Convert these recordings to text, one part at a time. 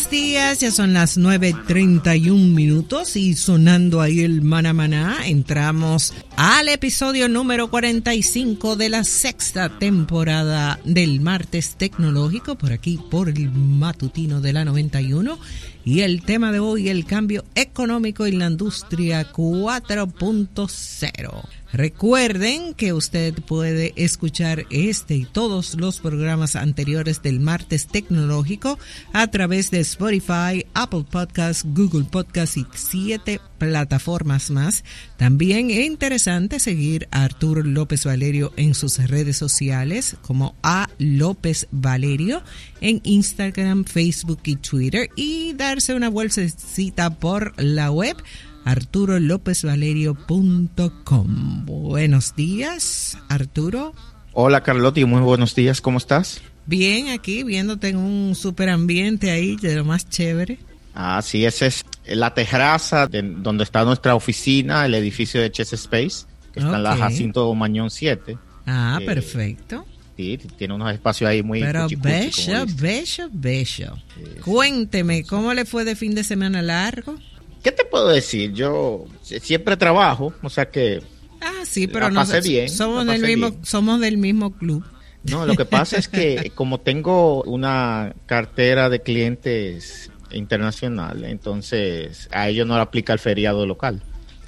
Buenos días, ya son las 9.31 minutos y sonando ahí el maná maná, entramos al episodio número 45 de la sexta temporada del martes tecnológico, por aquí por el matutino de la 91. Y el tema de hoy, el cambio económico en la industria 4.0. Recuerden que usted puede escuchar este y todos los programas anteriores del martes tecnológico a través de Spotify, Apple Podcasts, Google Podcasts y siete plataformas más. También es interesante seguir a Arturo López Valerio en sus redes sociales como a López Valerio en Instagram, Facebook y Twitter y darse una bolsecita por la web arturolopezvalerio.com. Buenos días, Arturo. Hola Carlotti, muy buenos días, ¿cómo estás? Bien, aquí viéndote en un super ambiente ahí, de lo más chévere. Ah, sí, esa es la terraza de, donde está nuestra oficina, el edificio de Chess Space, que está en la Jacinto Mañón 7. Ah, eh, perfecto. Sí, tiene unos espacios ahí muy Pero bello, bello, bello. Cuénteme, ¿cómo le fue de fin de semana largo? ¿Qué te puedo decir? Yo siempre trabajo, o sea que. Ah, sí, pero no bien, somos del mismo, somos del mismo club. No, lo que pasa es que como tengo una cartera de clientes internacional, entonces a ellos no le aplica el feriado local.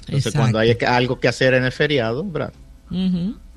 Entonces cuando hay algo que hacer en el feriado, ¿verdad?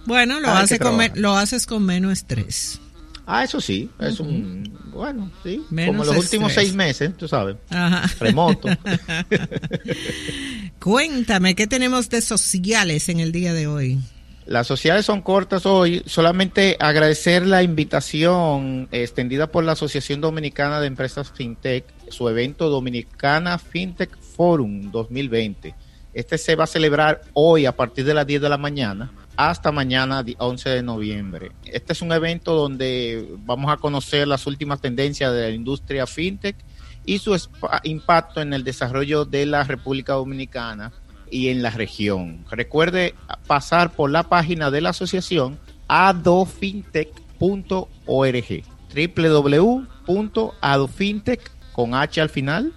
Bueno, lo, hace lo haces con menos estrés. Ah, eso sí, es un, bueno, sí, como los últimos seis meses, tú sabes, Ajá. remoto. Cuéntame, ¿qué tenemos de sociales en el día de hoy? Las sociales son cortas hoy, solamente agradecer la invitación extendida por la Asociación Dominicana de Empresas FinTech, su evento Dominicana FinTech Forum 2020. Este se va a celebrar hoy a partir de las 10 de la mañana hasta mañana 11 de noviembre. Este es un evento donde vamos a conocer las últimas tendencias de la industria fintech y su impacto en el desarrollo de la República Dominicana y en la región. Recuerde pasar por la página de la asociación adofintech.org www.adofintech con H al final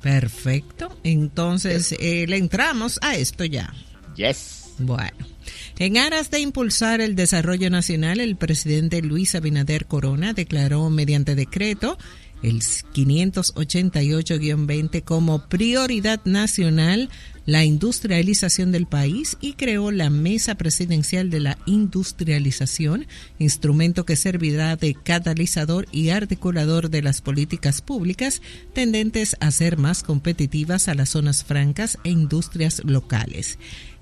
Perfecto. Entonces eh, le entramos a esto ya. Yes. Bueno. En aras de impulsar el desarrollo nacional, el presidente Luis Abinader Corona declaró mediante decreto el 588-20 como prioridad nacional la industrialización del país y creó la Mesa Presidencial de la Industrialización, instrumento que servirá de catalizador y articulador de las políticas públicas tendentes a ser más competitivas a las zonas francas e industrias locales.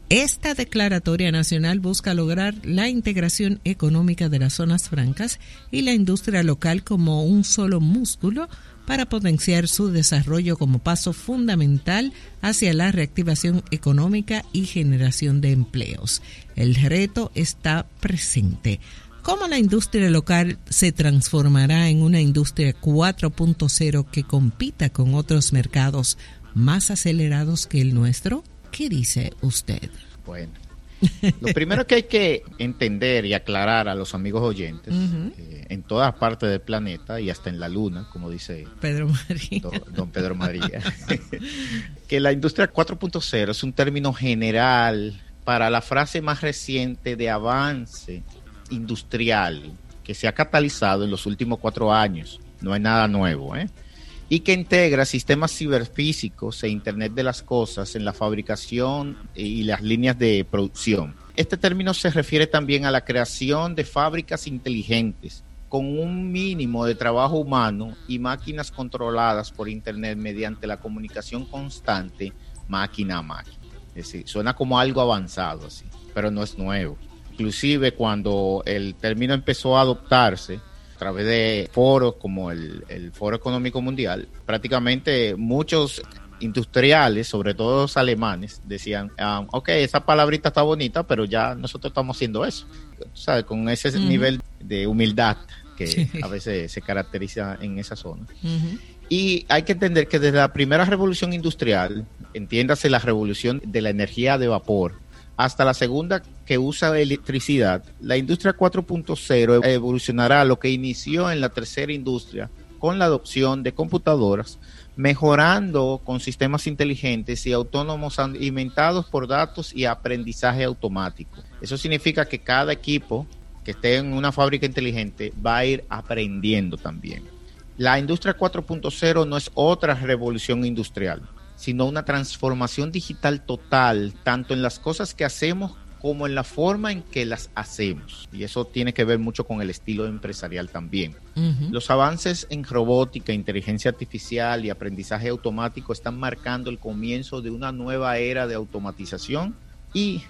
Esta declaratoria nacional busca lograr la integración económica de las zonas francas y la industria local como un solo músculo para potenciar su desarrollo como paso fundamental hacia la reactivación económica y generación de empleos. El reto está presente. ¿Cómo la industria local se transformará en una industria 4.0 que compita con otros mercados más acelerados que el nuestro? ¿Qué dice usted? Bueno, lo primero que hay que entender y aclarar a los amigos oyentes eh, en todas partes del planeta y hasta en la luna, como dice Pedro María. Don, Pedro María, que la industria 4.0 es un término general para la frase más reciente de avance industrial que se ha catalizado en los últimos cuatro años. No hay nada nuevo, ¿eh? Y que integra sistemas ciberfísicos e Internet de las Cosas en la fabricación y las líneas de producción. Este término se refiere también a la creación de fábricas inteligentes con un mínimo de trabajo humano y máquinas controladas por Internet mediante la comunicación constante máquina a máquina. Es decir, suena como algo avanzado así, pero no es nuevo. Inclusive cuando el término empezó a adoptarse, a través de foros como el, Foro Económico Mundial, prácticamente muchos industriales, sobre todo los alemanes, decían, ah, ok, esa palabrita está bonita, pero ya nosotros estamos haciendo eso, ¿sabes? Con ese nivel de humildad que a veces se caracteriza en esa zona. Y hay que entender que desde la primera revolución industrial, entiéndase la revolución de la energía de vapor, hasta la segunda que usa electricidad, la industria 4.0 evolucionará lo que inició en la tercera industria con la adopción de computadoras, mejorando con sistemas inteligentes y autónomos alimentados por datos y aprendizaje automático. Eso significa que cada equipo que esté en una fábrica inteligente va a ir aprendiendo también. La industria 4.0 no es otra revolución industrial, sino una transformación digital total, tanto en las cosas que hacemos como en la forma en que las hacemos. Y eso tiene que ver mucho con el estilo empresarial también. Los avances en robótica, inteligencia artificial y aprendizaje automático están marcando el comienzo de una nueva era de automatización y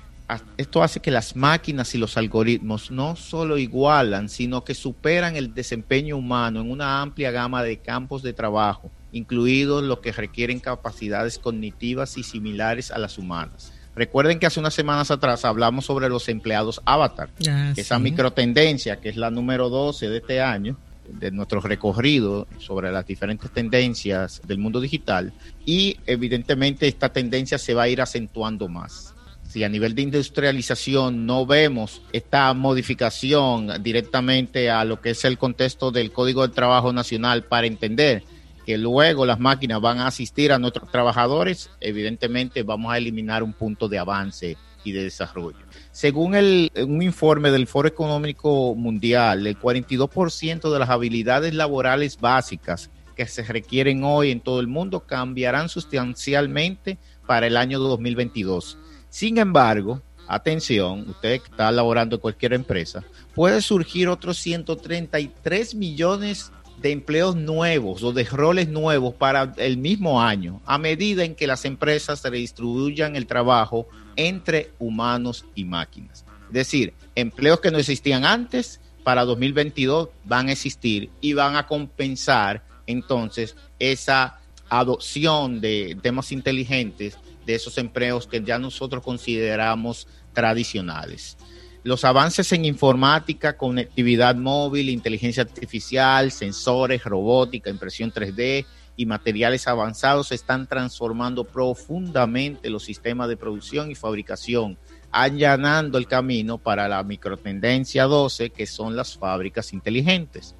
esto hace que las máquinas y los algoritmos no solo igualan, sino que superan el desempeño humano en una amplia gama de campos de trabajo, incluidos los que requieren capacidades cognitivas y similares a las humanas. Recuerden que hace unas semanas atrás hablamos sobre los empleados avatar, ah, esa microtendencia que es la número 12 de este año, de nuestro recorrido sobre las diferentes tendencias del mundo digital. Y evidentemente esta tendencia se va a ir acentuando más. Si a nivel de industrialización no vemos esta modificación directamente a lo que es el contexto del Código de Trabajo Nacional para entender que luego las máquinas van a asistir a nuestros trabajadores, evidentemente vamos a eliminar un punto de avance y de desarrollo. Según el, un informe del Foro Económico Mundial, el 42% de las habilidades laborales básicas que se requieren hoy en todo el mundo cambiarán sustancialmente para el año 2022 sin embargo, atención, usted que está laborando en cualquier empresa, puede surgir otros 133 millones de empleos nuevos o de roles nuevos para el mismo año, a medida en que las empresas redistribuyan el trabajo entre humanos y máquinas. Es decir, empleos que no existían antes, para 2022 van a existir y van a compensar entonces esa adopción de temas inteligentes de esos empleos que ya nosotros consideramos tradicionales. Los avances en informática, conectividad móvil, inteligencia artificial, sensores, robótica, impresión 3D y materiales avanzados están transformando profundamente los sistemas de producción y fabricación, allanando el camino para la microtendencia 12, que son las fábricas inteligentes.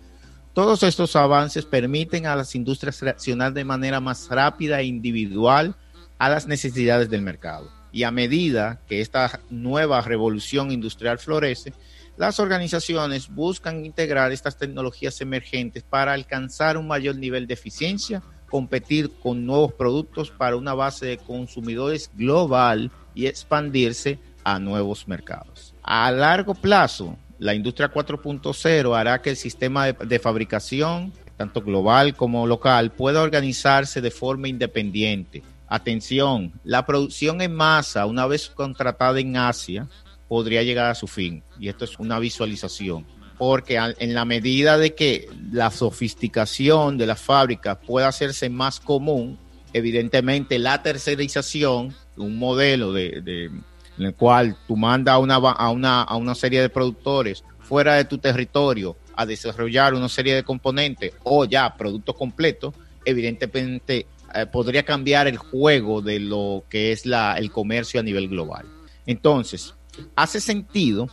Todos estos avances permiten a las industrias reaccionar de manera más rápida e individual a las necesidades del mercado. Y a medida que esta nueva revolución industrial florece, las organizaciones buscan integrar estas tecnologías emergentes para alcanzar un mayor nivel de eficiencia, competir con nuevos productos para una base de consumidores global y expandirse a nuevos mercados. A largo plazo, la industria 4.0 hará que el sistema de, fabricación, tanto global como local, pueda organizarse de forma independiente, Atención, la producción en masa, una vez contratada en Asia, podría llegar a su fin. Y esto es una visualización. Porque en la medida de que la sofisticación de las fábricas pueda hacerse más común, evidentemente la tercerización, un modelo de, en el cual tú mandas a una, a, una, a una serie de productores fuera de tu territorio a desarrollar una serie de componentes o ya productos completos, evidentemente eh, podría cambiar el juego de lo que es la, el comercio a nivel global. Entonces, hace sentido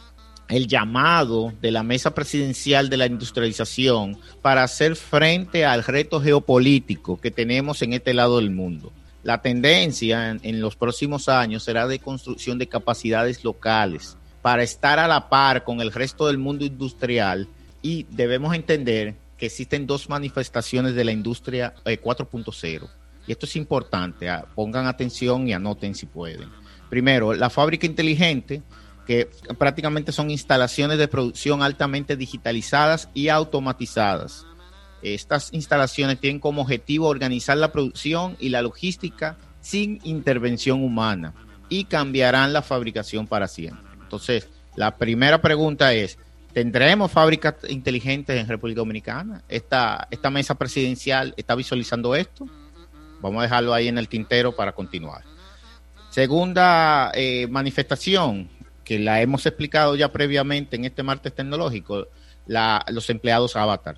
el llamado de la mesa presidencial de la industrialización para hacer frente al reto geopolítico que tenemos en este lado del mundo. La tendencia en, los próximos años será de construcción de capacidades locales para estar a la par con el resto del mundo industrial y debemos entender que existen dos manifestaciones de la industria 4.0 eh, y esto es importante, ah, pongan atención y anoten si pueden. Primero, la fábrica inteligente, que prácticamente son instalaciones de producción altamente digitalizadas y automatizadas. Estas instalaciones tienen como objetivo organizar la producción y la logística sin intervención humana y cambiarán la fabricación para siempre. Entonces, la primera pregunta es, ¿tendremos fábricas inteligentes en República Dominicana? ¿Esta, esta mesa presidencial está visualizando esto? Vamos a dejarlo ahí en el tintero para continuar. Segunda eh, manifestación, que la hemos explicado ya previamente en este martes tecnológico, los empleados avatar.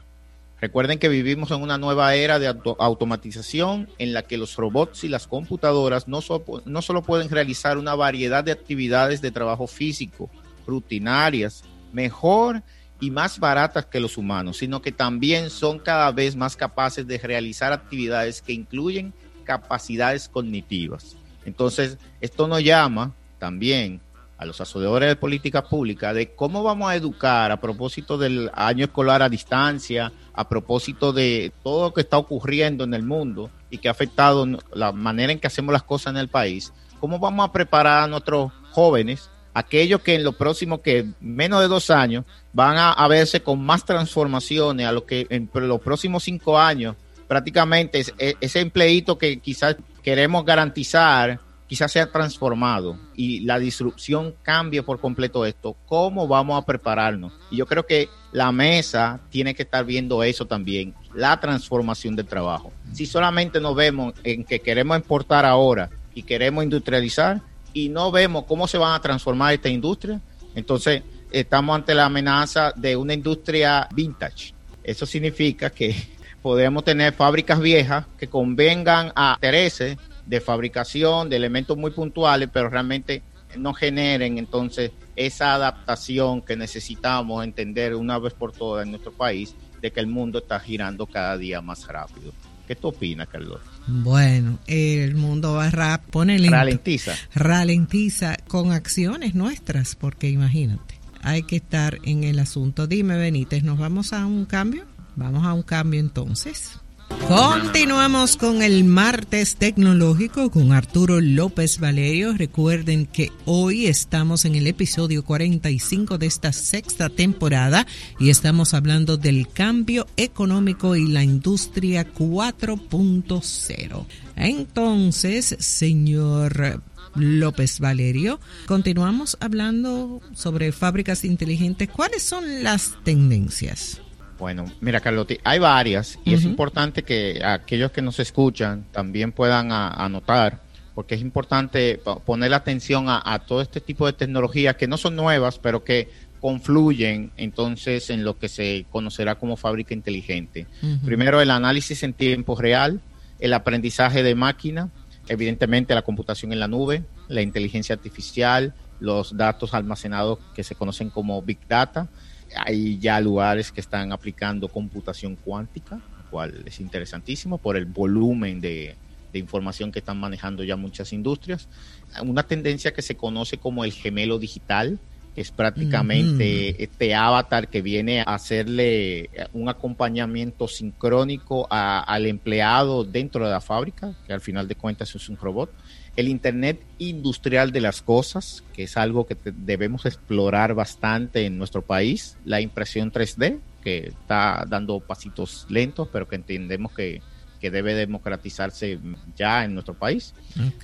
Recuerden que vivimos en una nueva era de automatización en la que los robots y las computadoras no, no solo pueden realizar una variedad de actividades de trabajo físico, rutinarias, mejor y más baratas que los humanos, sino que también son cada vez más capaces de realizar actividades que incluyen capacidades cognitivas. Entonces, esto nos llama también a los asociadores de política pública de cómo vamos a educar a propósito del año escolar a distancia, a propósito de todo lo que está ocurriendo en el mundo y que ha afectado la manera en que hacemos las cosas en el país, cómo vamos a preparar a nuestros jóvenes, aquellos que en lo próximo, que menos de dos años, van a, verse con más transformaciones a lo que en los próximos cinco años prácticamente ese empleito que quizás queremos garantizar quizás sea transformado y la disrupción cambie por completo esto, ¿cómo vamos a prepararnos? Y yo creo que la mesa tiene que estar viendo eso también, la transformación del trabajo. Si solamente nos vemos en que queremos importar ahora y queremos industrializar y no vemos cómo se van a transformar esta industria, entonces estamos ante la amenaza de una industria vintage. Eso significa que podemos tener fábricas viejas que convengan a intereses de fabricación de elementos muy puntuales, pero realmente no generen entonces esa adaptación que necesitamos entender una vez por todas en nuestro país de que el mundo está girando cada día más rápido. ¿Qué tú opinas, Carlos? Bueno, el mundo va rápido, pone ralentiza. Ralentiza con acciones nuestras, porque imagínate, hay que estar en el asunto. Dime, Benítez, ¿nos vamos a un cambio? Vamos a un cambio entonces. Continuamos con el martes tecnológico con Arturo López Valerio. Recuerden que hoy estamos en el episodio 45 de esta sexta temporada y estamos hablando del cambio económico y la industria 4.0. Entonces, señor López Valerio. Continuamos hablando sobre fábricas inteligentes. ¿Cuáles son las tendencias? Bueno, mira, Carlotti, hay varias y es importante que aquellos que nos escuchan también puedan anotar, porque es importante poner atención a, todo este tipo de tecnologías que no son nuevas, pero que confluyen entonces en lo que se conocerá como fábrica inteligente. Primero, el análisis en tiempo real, el aprendizaje de máquina, evidentemente la computación en la nube, la inteligencia artificial, los datos almacenados que se conocen como Big Data, hay ya lugares que están aplicando computación cuántica, lo cual es interesantísimo por el volumen de, información que están manejando ya muchas industrias. Una tendencia que se conoce como el gemelo digital, que es prácticamente este avatar que viene a hacerle un acompañamiento sincrónico al empleado dentro de la fábrica, que al final de cuentas es un robot el Internet industrial de las cosas, que es algo que debemos explorar bastante en nuestro país, la impresión 3D, que está dando pasitos lentos, pero que entendemos que, debe democratizarse ya en nuestro país.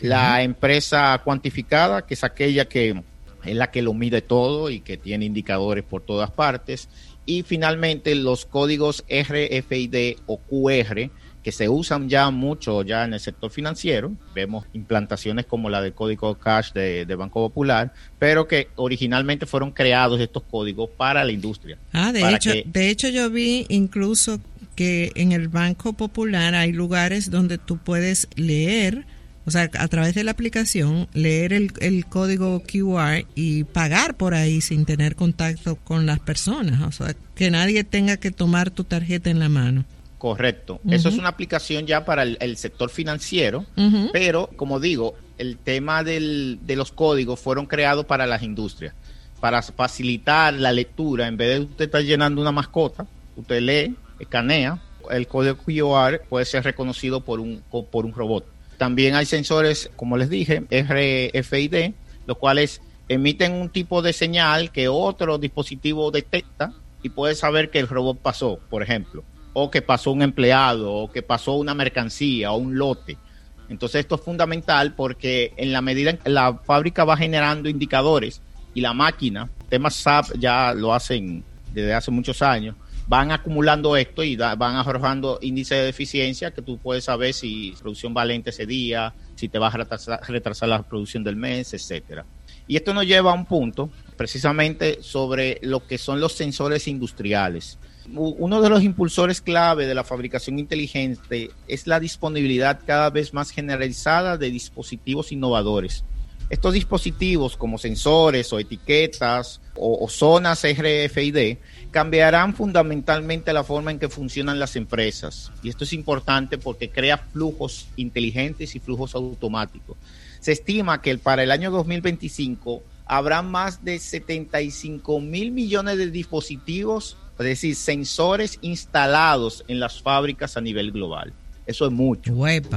La empresa cuantificada, que es aquella que es la que lo mide todo y que tiene indicadores por todas partes. Y finalmente los códigos RFID o QR, que se usan ya mucho ya en el sector financiero. Vemos implantaciones como la del código cash de, Banco Popular, pero que originalmente fueron creados estos códigos para la industria. Ah, de hecho, de hecho yo vi incluso que en el Banco Popular hay lugares donde tú puedes leer, o sea, a través de la aplicación, leer el, el código QR y pagar por ahí sin tener contacto con las personas, o sea, que nadie tenga que tomar tu tarjeta en la mano. Correcto. Eso es una aplicación ya para el, sector financiero, pero como digo, el tema del, de los códigos fueron creados para las industrias, para facilitar la lectura. En vez de usted estar llenando una mascota, usted lee, escanea, el código QR puede ser reconocido por un, por un robot. También hay sensores, como les dije, RFID, los cuales emiten un tipo de señal que otro dispositivo detecta y puede saber que el robot pasó, por ejemplo o que pasó un empleado, o que pasó una mercancía o un lote. Entonces esto es fundamental porque en la medida en que la fábrica va generando indicadores y la máquina, temas SAP ya lo hacen desde hace muchos años, van acumulando esto y van arrojando índice de eficiencia que tú puedes saber si producción valente ese día, si te vas a retrasar, retrasar la producción del mes, etcétera. Y esto nos lleva a un punto precisamente sobre lo que son los sensores industriales uno de los impulsores clave de la fabricación inteligente es la disponibilidad cada vez más generalizada de dispositivos innovadores, Estos dispositivos como sensores o etiquetas o, zonas RFID cambiarán fundamentalmente la forma en que funcionan las empresas. Y esto es importante porque crea flujos inteligentes y flujos automáticos. Se estima que para el año 2025 habrá más de 75 mil millones de dispositivos, es decir, sensores instalados en las fábricas a nivel global. Eso es mucho.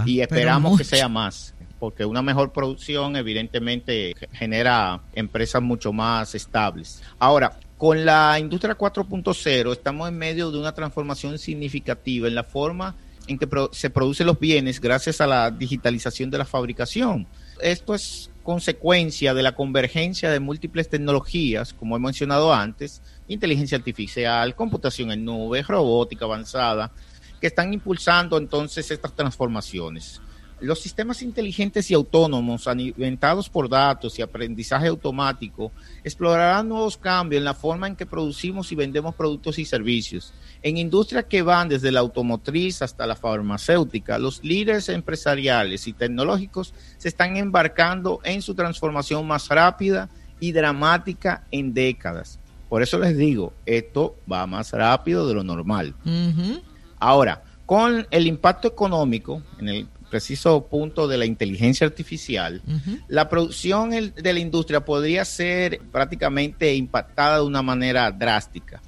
y esperamos que sea más porque una mejor producción evidentemente genera empresas mucho más estables. Ahora, con la industria 4.0 estamos en medio de una transformación significativa en la forma en que se producen los bienes gracias a la digitalización de la fabricación. Esto es consecuencia de la convergencia de múltiples tecnologías, como he mencionado antes, inteligencia artificial, computación en nube, robótica avanzada, que están impulsando entonces estas transformaciones. Los sistemas inteligentes y autónomos alimentados por datos y aprendizaje automático explorarán nuevos cambios en la forma en que producimos y vendemos productos y servicios. En industrias que van desde la automotriz hasta la farmacéutica, los líderes empresariales y tecnológicos se están embarcando en su transformación más rápida y dramática en décadas. Por eso les digo, esto va más rápido de lo normal. Ahora, con el impacto económico en el preciso punto de la inteligencia artificial, la producción de la industria podría ser prácticamente impactada de una manera drástica.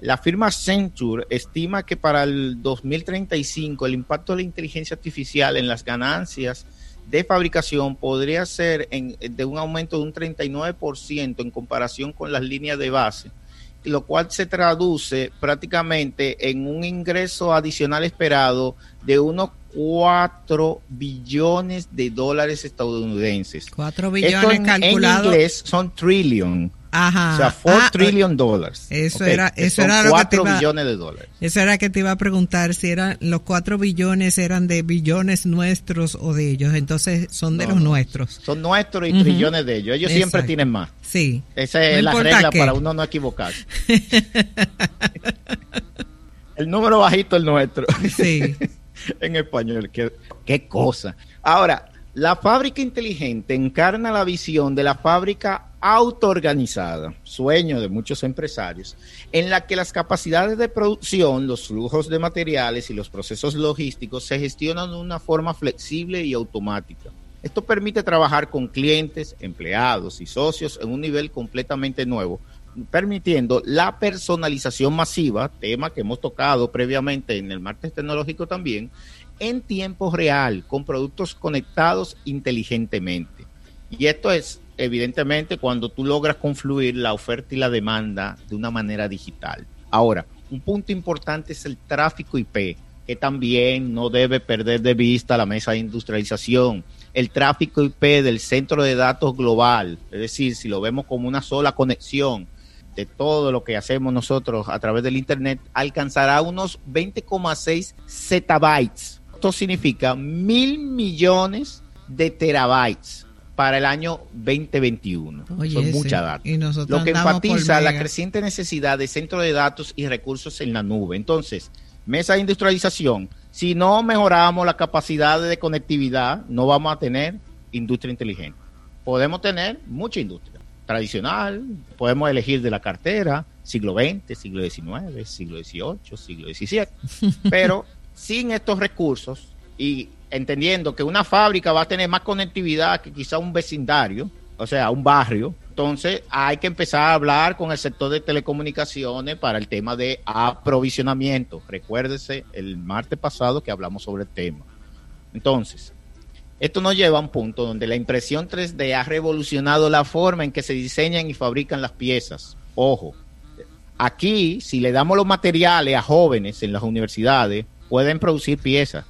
La firma Accenture estima que para el 2035 el impacto de la inteligencia artificial en las ganancias de fabricación podría ser de un aumento de un 39% en comparación con las líneas de base, lo cual se traduce prácticamente en un ingreso adicional esperado de unos 4 billones de dólares estadounidenses. 4 billones. En inglés son trillion. Ajá. O sea, 4 ah, trillion dollars. Eso era, eso era lo que te iba, billones de dólares. Eso era que te iba a preguntar si eran los 4 billones eran de billones nuestros o de ellos. Entonces son de los nuestros. Son nuestros y trillones de ellos. Ellos siempre tienen más. Sí. Esa es la regla para uno no equivocarse. el número bajito es nuestro. Sí. en español. Qué, cosa. Ahora, la fábrica inteligente encarna la visión de la fábrica autoorganizada, sueño de muchos empresarios, en la que las capacidades de producción, los flujos de materiales y los procesos logísticos se gestionan de una forma flexible y automática. Esto permite trabajar con clientes, empleados y socios en un nivel completamente nuevo, permitiendo la personalización masiva, tema que hemos tocado previamente en el martes tecnológico también, en tiempo real, con productos conectados inteligentemente. Y esto es, evidentemente, cuando tú logras confluir la oferta y la demanda de una manera digital. Ahora, un punto importante es el tráfico IP, que también no debe perder de vista la mesa de industrialización. El tráfico IP del centro de datos global, es decir, si lo vemos como una sola conexión, de todo lo que hacemos nosotros a través del Internet alcanzará unos 20,6 zettabytes. Esto significa mil millones de terabytes para el año 2021. Son mucha data. Lo que enfatiza la creciente necesidad de centros de datos y recursos en la nube. Entonces, mesa de industrialización, si no mejoramos la capacidad de conectividad, no vamos a tener industria inteligente. Podemos tener mucha industria tradicional, podemos elegir de la cartera, siglo XX, siglo XIX, siglo XVIII, siglo XVII, pero sin estos recursos y entendiendo que una fábrica va a tener más conectividad que quizá un vecindario, o sea, un barrio, entonces hay que empezar a hablar con el sector de telecomunicaciones para el tema de aprovisionamiento. Recuérdese el martes pasado que hablamos sobre el tema. Entonces, esto nos lleva a un punto donde la impresión 3D ha revolucionado la forma en que se diseñan y fabrican las piezas. Ojo, aquí si le damos los materiales a jóvenes en las universidades, pueden producir piezas.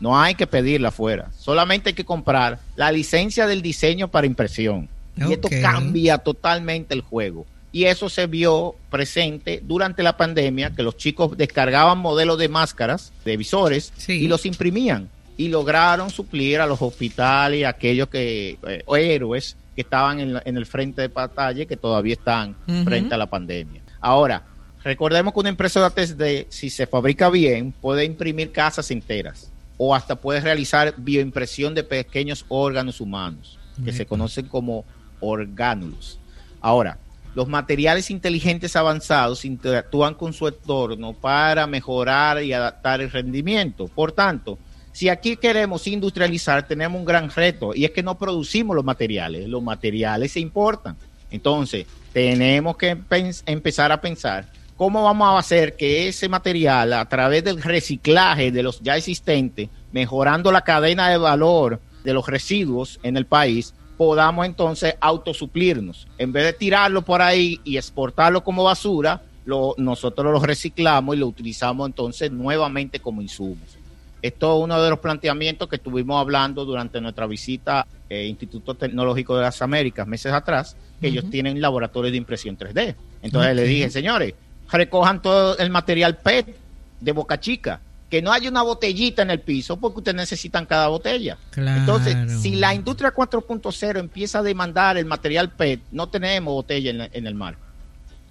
No hay que pedirla afuera. Solamente hay que comprar la licencia del diseño para impresión. Y esto cambia totalmente el juego. Y eso se vio presente durante la pandemia, que los chicos descargaban modelos de máscaras, de visores, y los imprimían y lograron suplir a los hospitales y a aquellos que eh, héroes que estaban en, el frente de batalla que todavía están frente a la pandemia. Ahora, recordemos que una empresa de si se fabrica bien, puede imprimir casas enteras o hasta puede realizar bioimpresión de pequeños órganos humanos. que se conocen como orgánulos. Ahora, los materiales inteligentes avanzados interactúan con su entorno para mejorar y adaptar el rendimiento. Por tanto, si aquí queremos industrializar, tenemos un gran reto y es que no producimos los materiales, los materiales se importan. Entonces, tenemos que empezar a pensar cómo vamos a hacer que ese material, a través del reciclaje de los ya existentes, mejorando la cadena de valor de los residuos en el país, podamos entonces autosuplirnos. En vez de tirarlo por ahí y exportarlo como basura, nosotros lo reciclamos y lo utilizamos entonces nuevamente como insumos. Esto es uno de los planteamientos que estuvimos hablando durante nuestra visita al eh, Instituto Tecnológico de las Américas meses atrás, que ellos tienen laboratorios de impresión 3D. Entonces le dije, señores, recojan todo el material PET de Boca Chica, que no haya una botellita en el piso porque ustedes necesitan cada botella. Entonces, si la industria 4.0 empieza a demandar el material PET, no tenemos botella en, en el mar,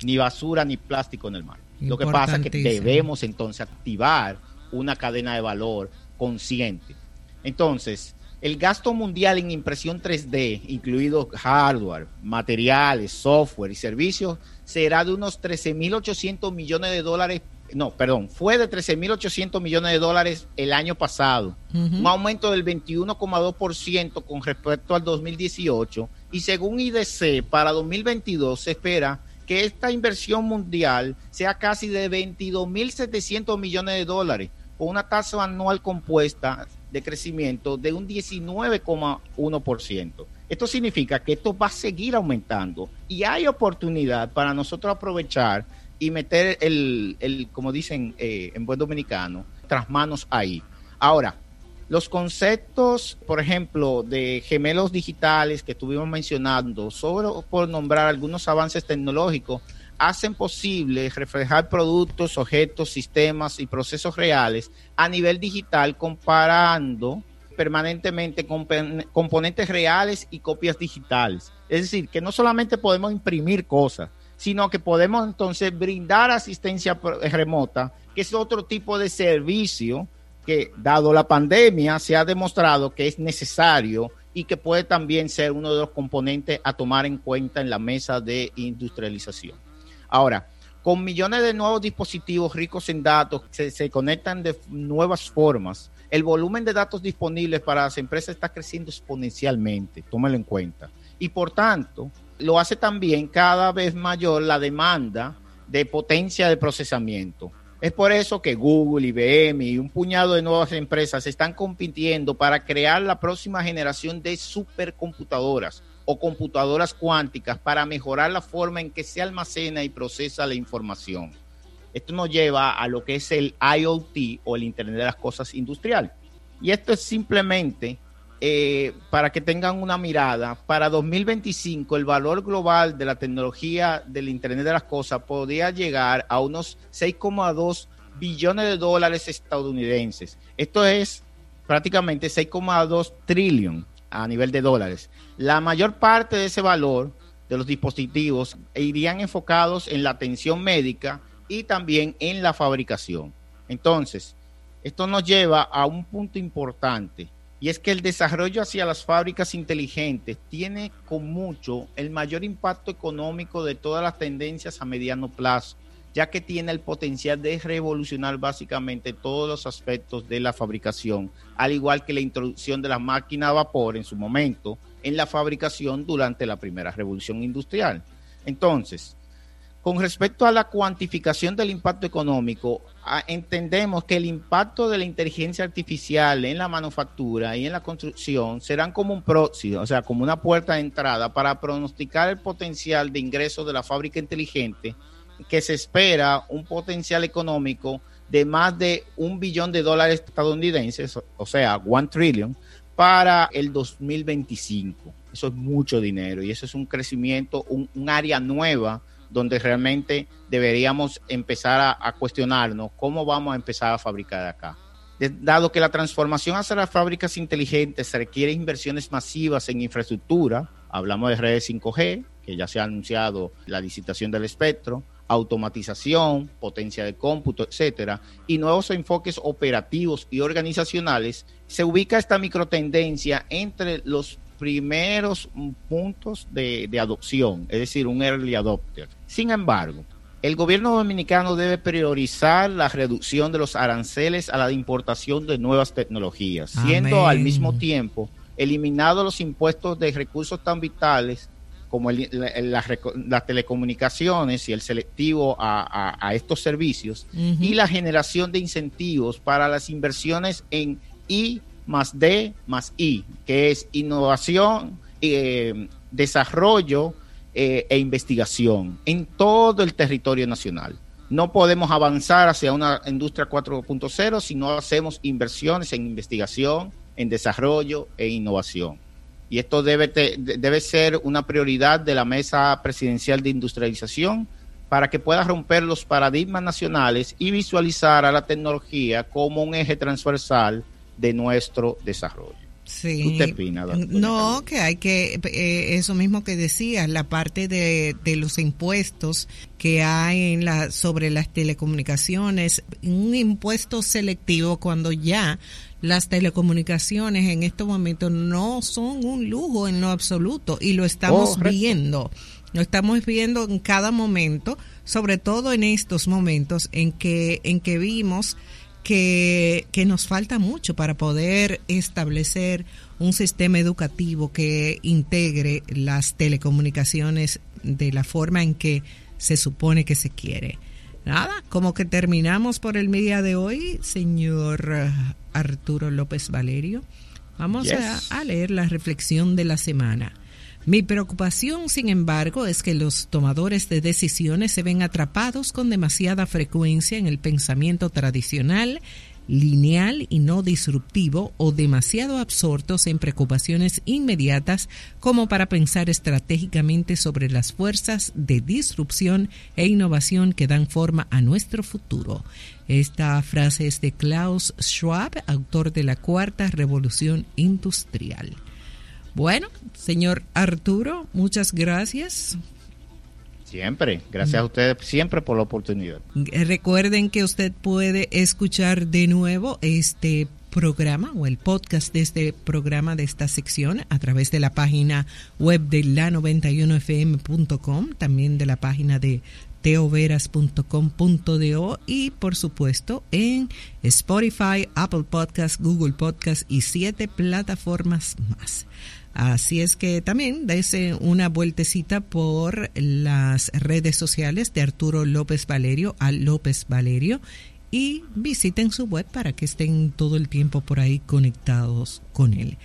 ni basura ni plástico en el mar. Lo que pasa es que debemos entonces activar una cadena de valor consciente. Entonces, el gasto mundial en impresión 3D, incluido hardware, materiales, software y servicios, será de unos 13.800 millones de dólares. No, perdón, fue de 13.800 millones de dólares el año pasado, un aumento del 21,2% con respecto al 2018. Y según IDC, para 2022 se espera que esta inversión mundial sea casi de 22.700 millones de dólares, una tasa anual compuesta de crecimiento de un 19,1%. Esto significa que esto va a seguir aumentando y hay oportunidad para nosotros aprovechar y meter el, el como dicen eh, en buen dominicano, tras manos ahí. Ahora, los conceptos, por ejemplo, de gemelos digitales que estuvimos mencionando, solo por nombrar algunos avances tecnológicos, hacen posible reflejar productos, objetos, sistemas y procesos reales a nivel digital comparando permanentemente componentes reales y copias digitales. Es decir, que no solamente podemos imprimir cosas, sino que podemos entonces brindar asistencia remota, que es otro tipo de servicio que, dado la pandemia, se ha demostrado que es necesario y que puede también ser uno de los componentes a tomar en cuenta en la mesa de industrialización. Ahora, con millones de nuevos dispositivos ricos en datos se, se conectan de nuevas formas. El volumen de datos disponibles para las empresas está creciendo exponencialmente, tómelo en cuenta. Y por tanto, lo hace también cada vez mayor la demanda de potencia de procesamiento. Es por eso que Google, IBM y un puñado de nuevas empresas están compitiendo para crear la próxima generación de supercomputadoras o computadoras cuánticas para mejorar la forma en que se almacena y procesa la información. Esto nos lleva a lo que es el IoT o el Internet de las Cosas Industrial. Y esto es simplemente eh, para que tengan una mirada, para 2025 el valor global de la tecnología del Internet de las Cosas podría llegar a unos 6,2 billones de dólares estadounidenses. Esto es prácticamente 6,2 trillones a nivel de dólares. La mayor parte de ese valor de los dispositivos irían enfocados en la atención médica y también en la fabricación. Entonces, esto nos lleva a un punto importante y es que el desarrollo hacia las fábricas inteligentes tiene con mucho el mayor impacto económico de todas las tendencias a mediano plazo ya que tiene el potencial de revolucionar básicamente todos los aspectos de la fabricación, al igual que la introducción de la máquina a vapor en su momento en la fabricación durante la primera revolución industrial. Entonces, con respecto a la cuantificación del impacto económico, entendemos que el impacto de la inteligencia artificial en la manufactura y en la construcción serán como un próximo, o sea, como una puerta de entrada para pronosticar el potencial de ingreso de la fábrica inteligente que se espera un potencial económico de más de un billón de dólares estadounidenses, o sea, one trillion, para el 2025. Eso es mucho dinero y eso es un crecimiento, un, área nueva donde realmente deberíamos empezar a, a, cuestionarnos cómo vamos a empezar a fabricar acá. Dado que la transformación hacia las fábricas inteligentes requiere inversiones masivas en infraestructura, hablamos de redes 5G, que ya se ha anunciado la licitación del espectro, automatización, potencia de cómputo, etcétera, y nuevos enfoques operativos y organizacionales, se ubica esta microtendencia entre los primeros puntos de, de adopción, es decir, un early adopter. Sin embargo, el gobierno dominicano debe priorizar la reducción de los aranceles a la importación de nuevas tecnologías, siendo al mismo tiempo eliminados los impuestos de recursos tan vitales como las telecomunicaciones y el selectivo a, estos servicios y la generación de incentivos para las inversiones en I más D más I, que es innovación, eh, desarrollo eh, e investigación en todo el territorio nacional. No podemos avanzar hacia una industria 4.0 si no hacemos inversiones en investigación, en desarrollo e innovación. Y esto debe, debe ser una prioridad de la Mesa Presidencial de Industrialización para que pueda romper los paradigmas nacionales y visualizar a la tecnología como un eje transversal de nuestro desarrollo. Sí. no, que hay que, eh, eso mismo que decías, la parte de, de, los impuestos que hay en la, sobre las telecomunicaciones, un impuesto selectivo cuando ya las telecomunicaciones en estos momentos no son un lujo en lo absoluto y lo estamos viendo. Lo estamos viendo en cada momento, sobre todo en estos momentos en que, en que vimos que, que nos falta mucho para poder establecer un sistema educativo que integre las telecomunicaciones de la forma en que se supone que se quiere. Nada, como que terminamos por el día de hoy, señor Arturo López Valerio. Vamos a, leer la reflexión de la semana. Mi preocupación, sin embargo, es que los tomadores de decisiones se ven atrapados con demasiada frecuencia en el pensamiento tradicional lineal y no disruptivo o demasiado absortos en preocupaciones inmediatas como para pensar estratégicamente sobre las fuerzas de disrupción e innovación que dan forma a nuestro futuro. Esta frase es de Klaus Schwab, autor de la Cuarta Revolución Industrial. Bueno, señor Arturo, muchas gracias Siempre, gracias a ustedes siempre por la oportunidad. Recuerden que usted puede escuchar de nuevo este programa o el podcast de este programa de esta sección a través de la página web de la91fm.com, también de la página de teoveras.com.do y por supuesto en Spotify, Apple Podcast, Google Podcast y siete plataformas más. Así es que también dése una vueltecita por las redes sociales de Arturo López Valerio a López Valerio y visiten su web para que estén todo el tiempo por ahí conectados con él.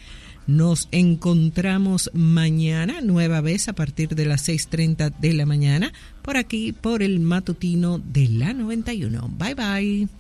Nos encontramos mañana, nueva vez a partir de las 6.30 de la mañana, por aquí, por el matutino de la 91. Bye bye.